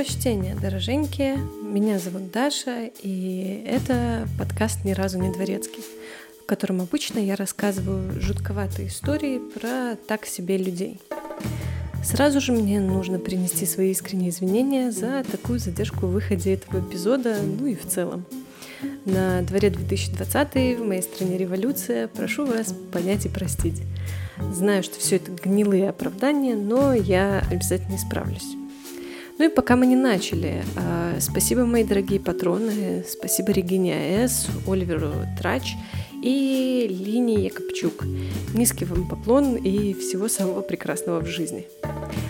почтение, дороженькие. Меня зовут Даша, и это подкаст «Ни разу не дворецкий», в котором обычно я рассказываю жутковатые истории про так себе людей. Сразу же мне нужно принести свои искренние извинения за такую задержку в выходе этого эпизода, ну и в целом. На дворе 2020 в моей стране революция. Прошу вас понять и простить. Знаю, что все это гнилые оправдания, но я обязательно исправлюсь. Ну и пока мы не начали, а, спасибо, мои дорогие патроны, спасибо Регине А.С., Оливеру Трач и Лине Якобчук. Низкий вам поклон и всего самого прекрасного в жизни.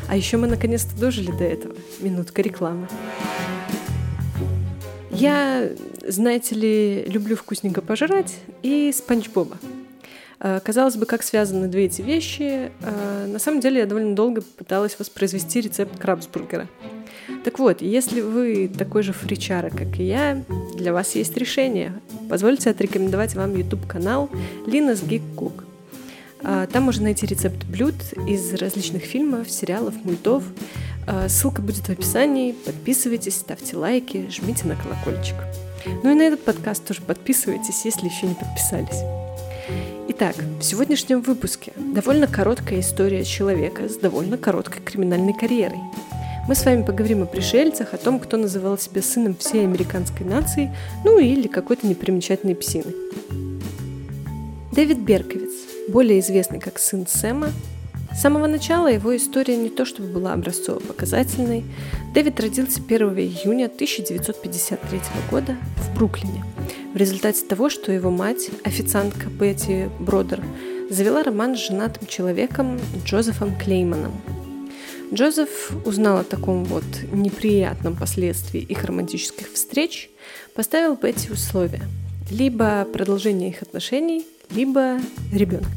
А еще мы наконец-то дожили до этого. Минутка рекламы. Я, знаете ли, люблю вкусненько пожрать и Спанч Боба. А, казалось бы, как связаны две эти вещи. А, на самом деле я довольно долго пыталась воспроизвести рецепт крабсбургера. Так вот, если вы такой же фричара, как и я, для вас есть решение. Позвольте отрекомендовать вам YouTube-канал Linus Geek Cook. А, там можно найти рецепт блюд из различных фильмов, сериалов, мультов. А, ссылка будет в описании. Подписывайтесь, ставьте лайки, жмите на колокольчик. Ну и на этот подкаст тоже подписывайтесь, если еще не подписались. Итак, в сегодняшнем выпуске довольно короткая история человека с довольно короткой криминальной карьерой – мы с вами поговорим о пришельцах, о том, кто называл себя сыном всей американской нации, ну или какой-то непримечательной псины. Дэвид Берковиц, более известный как сын Сэма, с самого начала его история не то чтобы была образцово-показательной. Дэвид родился 1 июня 1953 года в Бруклине в результате того, что его мать, официантка Бетти Бродер, завела роман с женатым человеком Джозефом Клейманом – Джозеф узнал о таком вот неприятном последствии их романтических встреч, поставил Бетти условия. Либо продолжение их отношений, либо ребенок.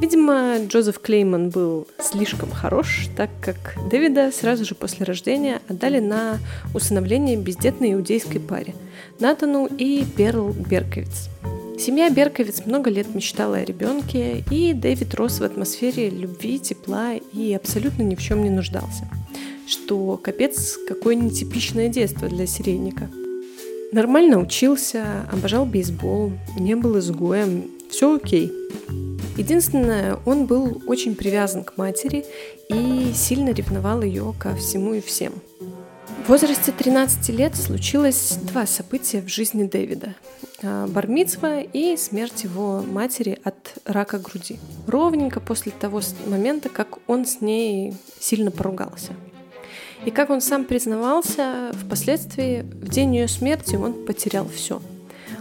Видимо, Джозеф Клейман был слишком хорош, так как Дэвида сразу же после рождения отдали на усыновление бездетной иудейской паре Натану и Перл Берковиц – Семья Берковиц много лет мечтала о ребенке, и Дэвид рос в атмосфере любви, тепла и абсолютно ни в чем не нуждался. Что капец, какое нетипичное детство для серийника. Нормально учился, обожал бейсбол, не был изгоем, все окей. Единственное, он был очень привязан к матери и сильно ревновал ее ко всему и всем – в возрасте 13 лет случилось два события в жизни Дэвида. А, Бармицва и смерть его матери от рака груди. Ровненько после того момента, как он с ней сильно поругался. И как он сам признавался, впоследствии, в день ее смерти он потерял все.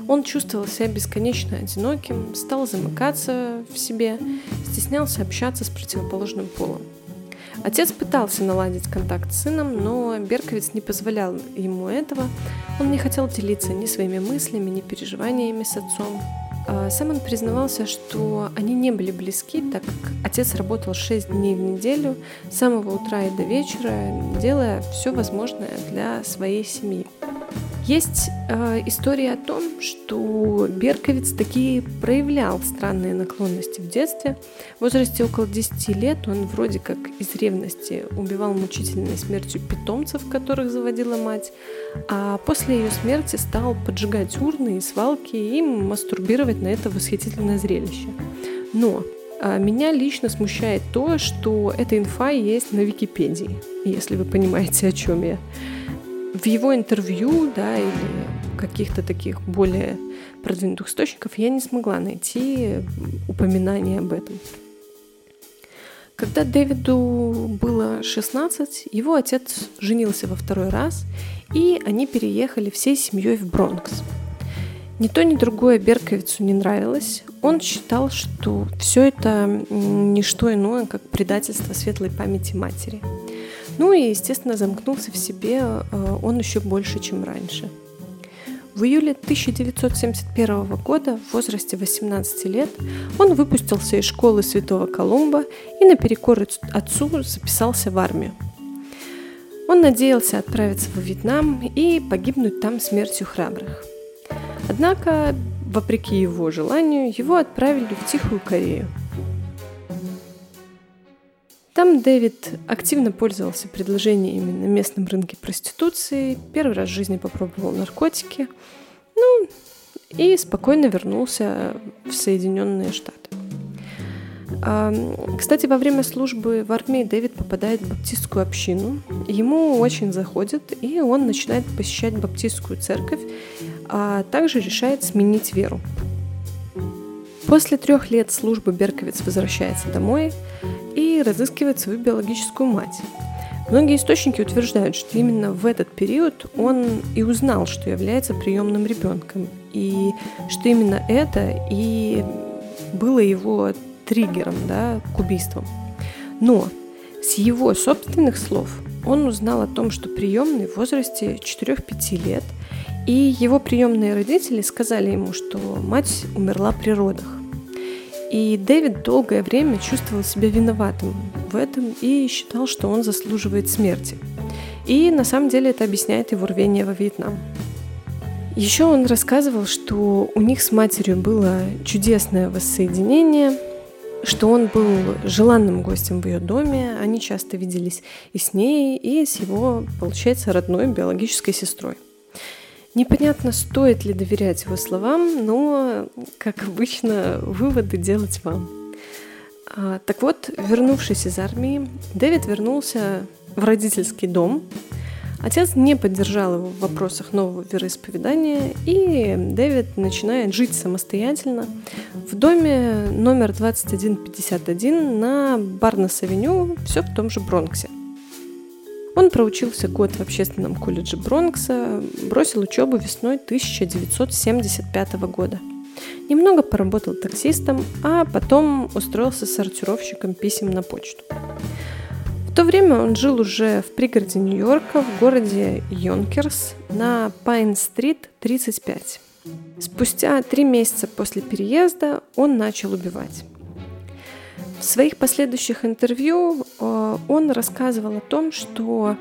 Он чувствовал себя бесконечно одиноким, стал замыкаться в себе, стеснялся общаться с противоположным полом. Отец пытался наладить контакт с сыном, но Берковиц не позволял ему этого. Он не хотел делиться ни своими мыслями, ни переживаниями с отцом. А сам он признавался, что они не были близки, так как отец работал 6 дней в неделю, с самого утра и до вечера, делая все возможное для своей семьи. Есть э, история о том, что Берковиц такие проявлял странные наклонности в детстве. В возрасте около 10 лет он вроде как из ревности убивал мучительной смертью питомцев, которых заводила мать, а после ее смерти стал поджигать урны и свалки и мастурбировать на это восхитительное зрелище. Но э, меня лично смущает то, что эта инфа есть на Википедии, если вы понимаете, о чем я в его интервью, да, или каких-то таких более продвинутых источников я не смогла найти упоминания об этом. Когда Дэвиду было 16, его отец женился во второй раз, и они переехали всей семьей в Бронкс. Ни то, ни другое Берковицу не нравилось. Он считал, что все это не что иное, как предательство светлой памяти матери – ну и, естественно, замкнулся в себе э, он еще больше, чем раньше. В июле 1971 года, в возрасте 18 лет, он выпустился из школы Святого Колумба и наперекор отцу записался в армию. Он надеялся отправиться во Вьетнам и погибнуть там смертью храбрых. Однако, вопреки его желанию, его отправили в Тихую Корею – Там Дэвид активно пользовался предложениями на местном рынке проституции, первый раз в жизни попробовал наркотики, ну и спокойно вернулся в Соединенные Штаты. Кстати, во время службы в армии Дэвид попадает в баптистскую общину. Ему очень заходит, и он начинает посещать баптистскую церковь, а также решает сменить веру. После трех лет службы Берковиц возвращается домой и разыскивает свою биологическую мать. Многие источники утверждают, что именно в этот период он и узнал, что является приемным ребенком, и что именно это и было его триггером да, к убийствам. Но с его собственных слов он узнал о том, что приемный в возрасте 4-5 лет, и его приемные родители сказали ему, что мать умерла при родах. И Дэвид долгое время чувствовал себя виноватым в этом и считал, что он заслуживает смерти. И на самом деле это объясняет его рвение во Вьетнам. Еще он рассказывал, что у них с матерью было чудесное воссоединение, что он был желанным гостем в ее доме, они часто виделись и с ней, и с его, получается, родной биологической сестрой. Непонятно, стоит ли доверять его словам, но, как обычно, выводы делать вам. А, так вот, вернувшись из армии, Дэвид вернулся в родительский дом. Отец не поддержал его в вопросах нового вероисповедания, и Дэвид начинает жить самостоятельно в доме номер 2151 на Барнес-авеню, все в том же Бронксе. Он проучился год в общественном колледже Бронкса, бросил учебу весной 1975 года. Немного поработал таксистом, а потом устроился сортировщиком писем на почту. В то время он жил уже в пригороде Нью-Йорка, в городе Йонкерс на Пайн-стрит 35. Спустя три месяца после переезда он начал убивать. В своих последующих интервью э, он рассказывал о том, что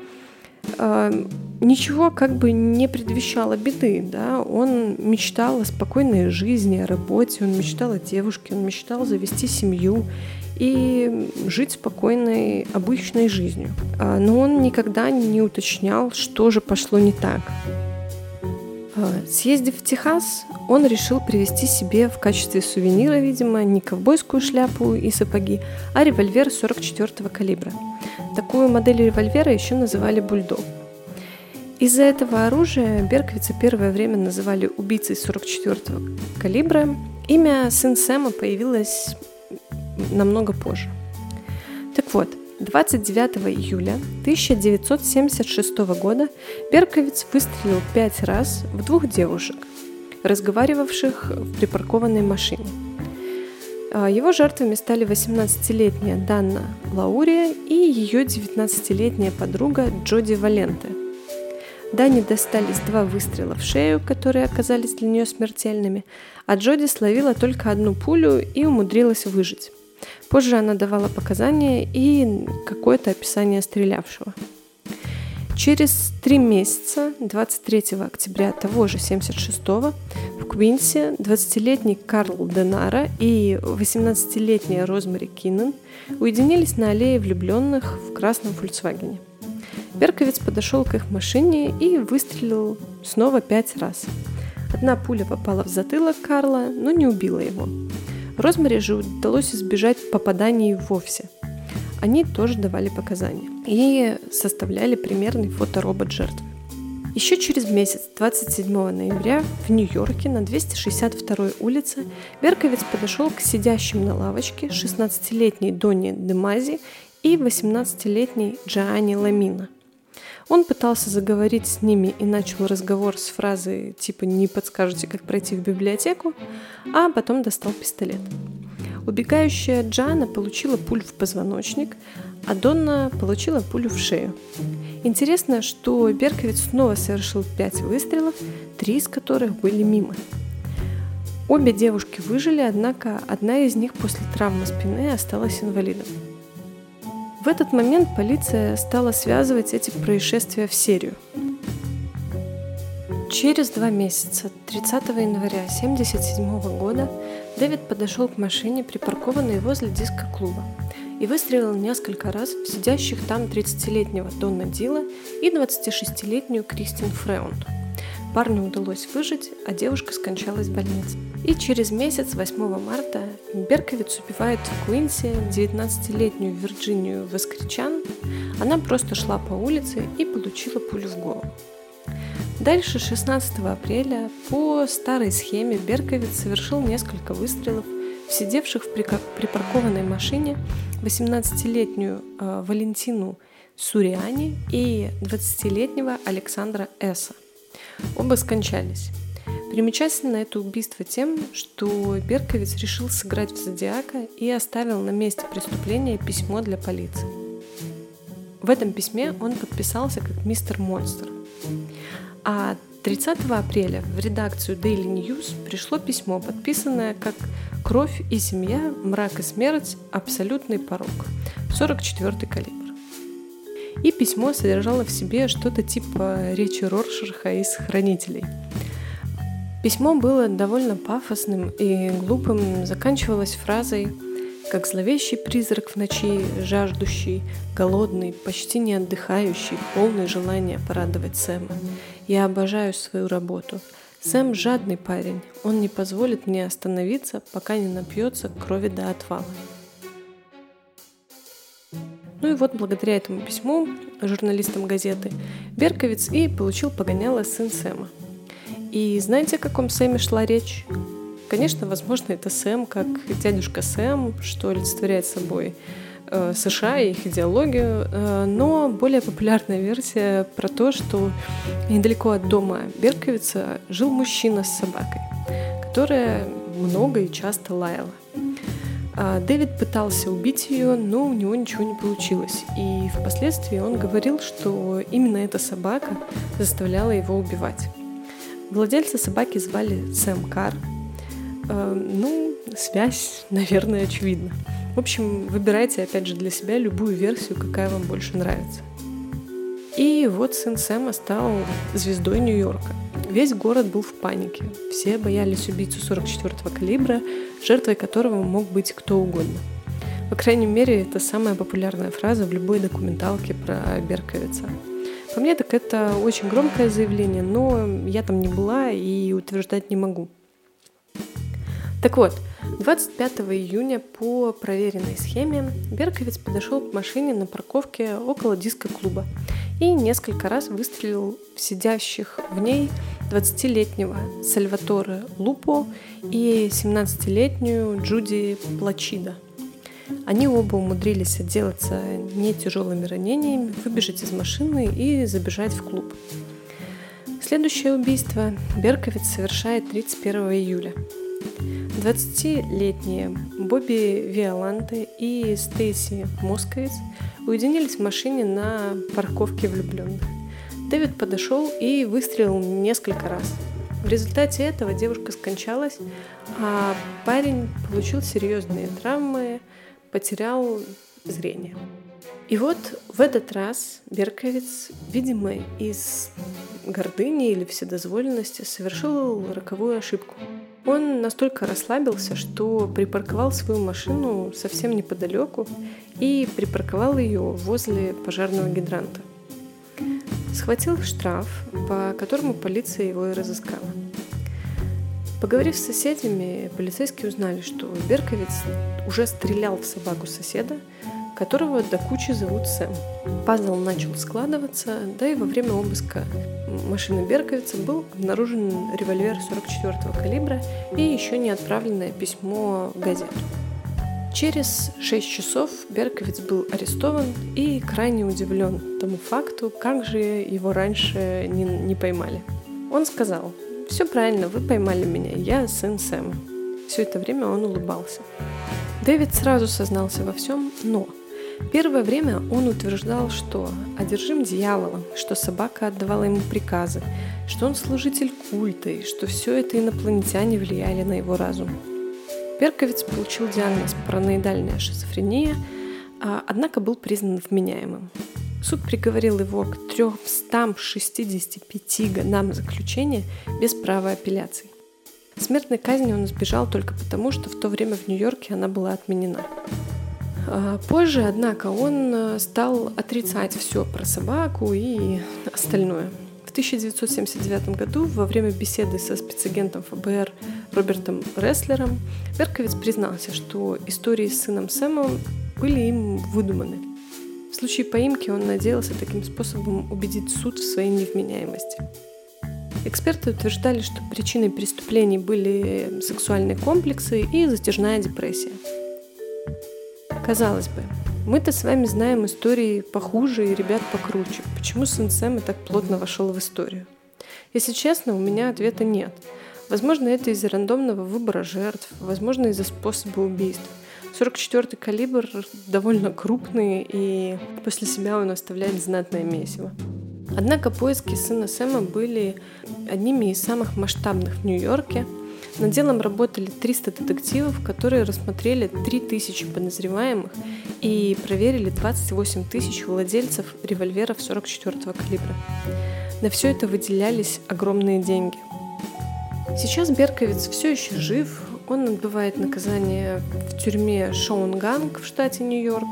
э, ничего как бы не предвещало беды, да, он мечтал о спокойной жизни, о работе, он мечтал о девушке, он мечтал завести семью и жить спокойной, обычной жизнью. А, но он никогда не уточнял, что же пошло не так. А, съездив в Техас, он решил привезти себе в качестве сувенира, видимо, не ковбойскую шляпу и сапоги, а револьвер 44-го калибра. Такую модель револьвера еще называли бульдог. Из-за этого оружия Берковица первое время называли убийцей 44-го калибра. Имя сын Сэма появилось намного позже. Так вот, 29 июля 1976 года Берковиц выстрелил пять раз в двух девушек, разговаривавших в припаркованной машине. А, его жертвами стали 18-летняя Данна Лаурия и ее 19-летняя подруга Джоди Валенте. Дане достались два выстрела в шею, которые оказались для нее смертельными, а Джоди словила только одну пулю и умудрилась выжить. Позже она давала показания и какое-то описание стрелявшего. Через три месяца, 23 октября того же 76-го, в Квинсе 20-летний Карл Денара и 18-летняя Розмари Киннен уединились на аллее влюбленных в красном Фольксвагене. Берковиц подошел к их машине и выстрелил снова пять раз. Одна пуля попала в затылок Карла, но не убила его. Розмари же удалось избежать попаданий вовсе. Они тоже давали показания и составляли примерный фоторобот жертвы. Еще через месяц, 27 ноября, в Нью-Йорке на 262 улице Берковиц подошел к сидящим на лавочке 16-летней Донни Демази и 18-летней Джоанни Ламина. Он пытался заговорить с ними и начал разговор с фразы типа «не подскажете, как пройти в библиотеку», а потом достал пистолет. Убегающая Джана получила пулю в позвоночник, а Донна получила пулю в шею. Интересно, что Берковиц снова совершил пять выстрелов, три из которых были мимо. Обе девушки выжили, однако одна из них после травмы спины осталась инвалидом. В этот момент полиция стала связывать эти происшествия в серию. Через два месяца, 30 января 1977 года, Дэвид подошел к машине, припаркованной возле диско-клуба, и выстрелил несколько раз в сидящих там 30-летнего Донна Дила и 26-летнюю Кристин Фреунд. Парню удалось выжить, а девушка скончалась в больнице. И через месяц, 8 марта, Берковиц убивает в Куинсе 19-летнюю Вирджинию Воскричан. Она просто шла по улице и получила пулю в голову. Дальше, 16 апреля, по старой схеме Берковиц совершил несколько выстрелов в сидевших в припаркованной машине 18-летнюю э, Валентину Суриани и 20-летнего Александра Эса. Оба скончались. Примечательно это убийство тем, что Берковиц решил сыграть в Зодиака и оставил на месте преступления письмо для полиции. В этом письме он подписался как мистер Монстр. А 30 апреля в редакцию Daily News пришло письмо, подписанное как «Кровь и семья, мрак и смерть, абсолютный порог», 44-й калибр. И письмо содержало в себе что-то типа речи Роршаха из «Хранителей». Письмо было довольно пафосным и глупым, заканчивалось фразой как зловещий призрак в ночи, жаждущий, голодный, почти не отдыхающий, полный желания порадовать Сэма. Я обожаю свою работу. Сэм жадный парень. Он не позволит мне остановиться, пока не напьется крови до отвала. Ну и вот благодаря этому письму журналистам газеты Берковиц и получил погоняло сын Сэма. И знаете, о каком Сэме шла речь? Конечно, возможно, это Сэм, как дядюшка Сэм, что олицетворяет собой э, США и их идеологию, э, но более популярная версия про то, что недалеко от дома Берковица жил мужчина с собакой, которая много и часто лаяла. А Дэвид пытался убить ее, но у него ничего не получилось. И впоследствии он говорил, что именно эта собака заставляла его убивать. Владельца собаки звали Сэм Кар, Э, ну, связь, наверное, очевидна. В общем, выбирайте, опять же, для себя любую версию, какая вам больше нравится. И вот сын Сэма стал звездой Нью-Йорка. Весь город был в панике. Все боялись убийцу 44-го калибра, жертвой которого мог быть кто угодно. По крайней мере, это самая популярная фраза в любой документалке про Берковица. По мне, так это очень громкое заявление, но я там не была и утверждать не могу. Так вот, 25 июня по проверенной схеме Берковиц подошел к машине на парковке около диско-клуба и несколько раз выстрелил в сидящих в ней 20-летнего Сальваторе Лупо и 17-летнюю Джуди Плачида. Они оба умудрились отделаться не тяжелыми ранениями, выбежать из машины и забежать в клуб. Следующее убийство Берковиц совершает 31 июля. 20-летние Бобби Виоланте и Стейси Московиц уединились в машине на парковке влюбленных. Дэвид подошел и выстрелил несколько раз. В результате этого девушка скончалась, а парень получил серьезные травмы, потерял зрение. И вот в этот раз Берковиц, видимо, из гордыни или вседозволенности совершил роковую ошибку – он настолько расслабился, что припарковал свою машину совсем неподалеку и припарковал ее возле пожарного гидранта. Схватил штраф, по которому полиция его и разыскала. Поговорив с соседями, полицейские узнали, что Берковиц уже стрелял в собаку соседа, которого до кучи зовут Сэм. Пазл начал складываться, да и во время обыска машины Берковица был обнаружен револьвер 44-го калибра и еще не отправленное письмо в газету. Через 6 часов Берковиц был арестован и крайне удивлен тому факту, как же его раньше не, не поймали. Он сказал, все правильно, вы поймали меня, я сын Сэма. Все это время он улыбался. Дэвид сразу сознался во всем, но Первое время он утверждал, что одержим дьяволом, что собака отдавала ему приказы, что он служитель культа и что все это инопланетяне влияли на его разум. Перковец получил диагноз параноидальная шизофрения, а, однако был признан вменяемым. Суд приговорил его к 365 годам заключения без права апелляции. Смертной казни он избежал только потому, что в то время в Нью-Йорке она была отменена. А, позже, однако, он э, стал отрицать все про собаку и остальное. В 1979 году во время беседы со спецагентом ФБР Робертом Рестлером Берковиц признался, что истории с сыном Сэмом были им выдуманы. В случае поимки он надеялся таким способом убедить суд в своей невменяемости. Эксперты утверждали, что причиной преступлений были сексуальные комплексы и затяжная депрессия. Казалось бы, мы-то с вами знаем истории похуже и ребят покруче. Почему сын Сэма так плотно вошел в историю? Если честно, у меня ответа нет. Возможно, это из-за рандомного выбора жертв, возможно, из-за способа убийств. 44-й калибр довольно крупный, и после себя он оставляет знатное месиво. Однако поиски сына Сэма были одними из самых масштабных в Нью-Йорке. Над делом работали 300 детективов, которые рассмотрели 3000 подозреваемых и проверили 28 тысяч владельцев револьверов 44-го калибра. На все это выделялись огромные деньги. Сейчас Берковиц все еще жив, он отбывает наказание в тюрьме Шоунганг в штате Нью-Йорк.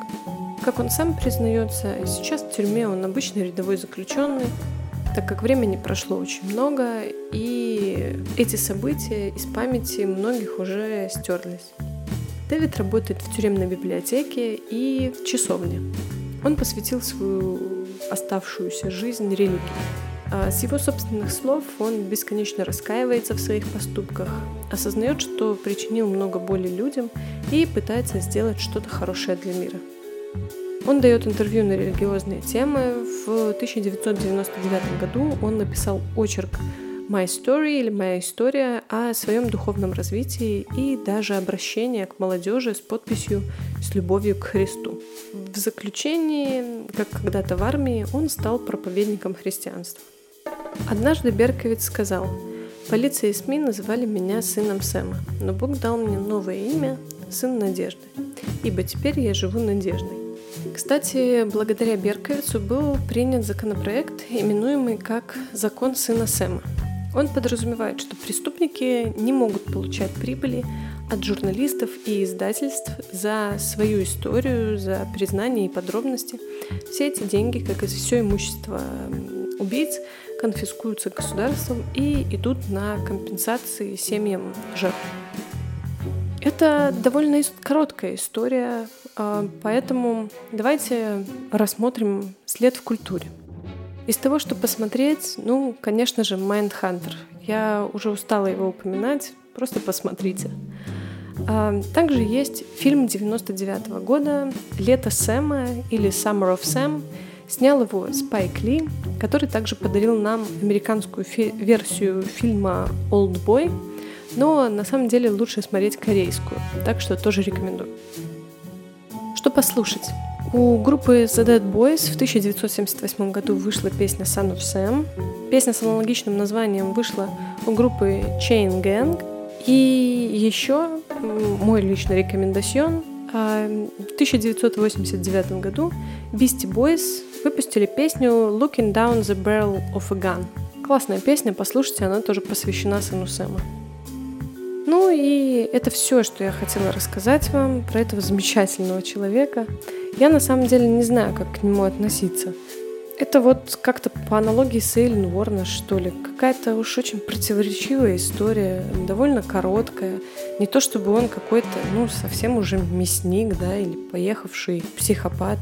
Как он сам признается, сейчас в тюрьме он обычный рядовой заключенный, так как времени прошло очень много, и эти события из памяти многих уже стерлись. Дэвид работает в тюремной библиотеке и в часовне. Он посвятил свою оставшуюся жизнь религии. А с его собственных слов он бесконечно раскаивается в своих поступках, осознает, что причинил много боли людям и пытается сделать что-то хорошее для мира. Он дает интервью на религиозные темы. В 1999 году он написал очерк My Story или Моя история о своем духовном развитии и даже обращение к молодежи с подписью «С любовью к Христу». В заключении, как когда-то в армии, он стал проповедником христианства. Однажды Берковиц сказал, «Полиция и СМИ называли меня сыном Сэма, но Бог дал мне новое имя – сын Надежды, ибо теперь я живу надеждой». Кстати, благодаря Берковицу был принят законопроект, именуемый как «Закон сына Сэма». Он подразумевает, что преступники не могут получать прибыли от журналистов и издательств за свою историю, за признание и подробности. Все эти деньги, как и все имущество убийц, конфискуются государством и идут на компенсации семьям жертв. Это довольно короткая история, поэтому давайте рассмотрим след в культуре. Из того, что посмотреть, ну, конечно же, Mindhunter. Я уже устала его упоминать, просто посмотрите. А, также есть фильм 99 -го года «Лето Сэма» или «Summer of Sam», Снял его Спайк Ли, который также подарил нам американскую фи- версию фильма Boy, но на самом деле лучше смотреть корейскую, так что тоже рекомендую. Что послушать? У группы The Dead Boys в 1978 году вышла песня Son of Sam. Песня с аналогичным названием вышла у группы Chain Gang. И еще мой личный рекомендацион в 1989 году Beastie Boys выпустили песню Looking Down the Barrel of a Gun. Классная песня, послушайте, она тоже посвящена сыну Сэма. Ну и это все, что я хотела рассказать вам про этого замечательного человека. Я на самом деле не знаю, как к нему относиться. Это вот как-то по аналогии с Эйлин Уорна, что ли. Какая-то уж очень противоречивая история, довольно короткая. Не то чтобы он какой-то, ну, совсем уже мясник, да, или поехавший психопат.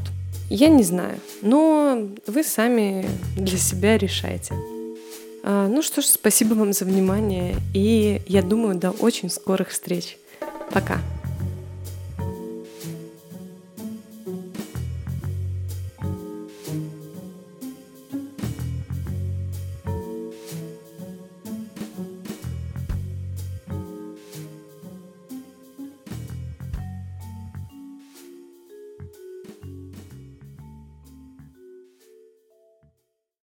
Я не знаю, но вы сами для себя решайте. А, ну что ж, спасибо вам за внимание, и я думаю, до очень скорых встреч. Пока.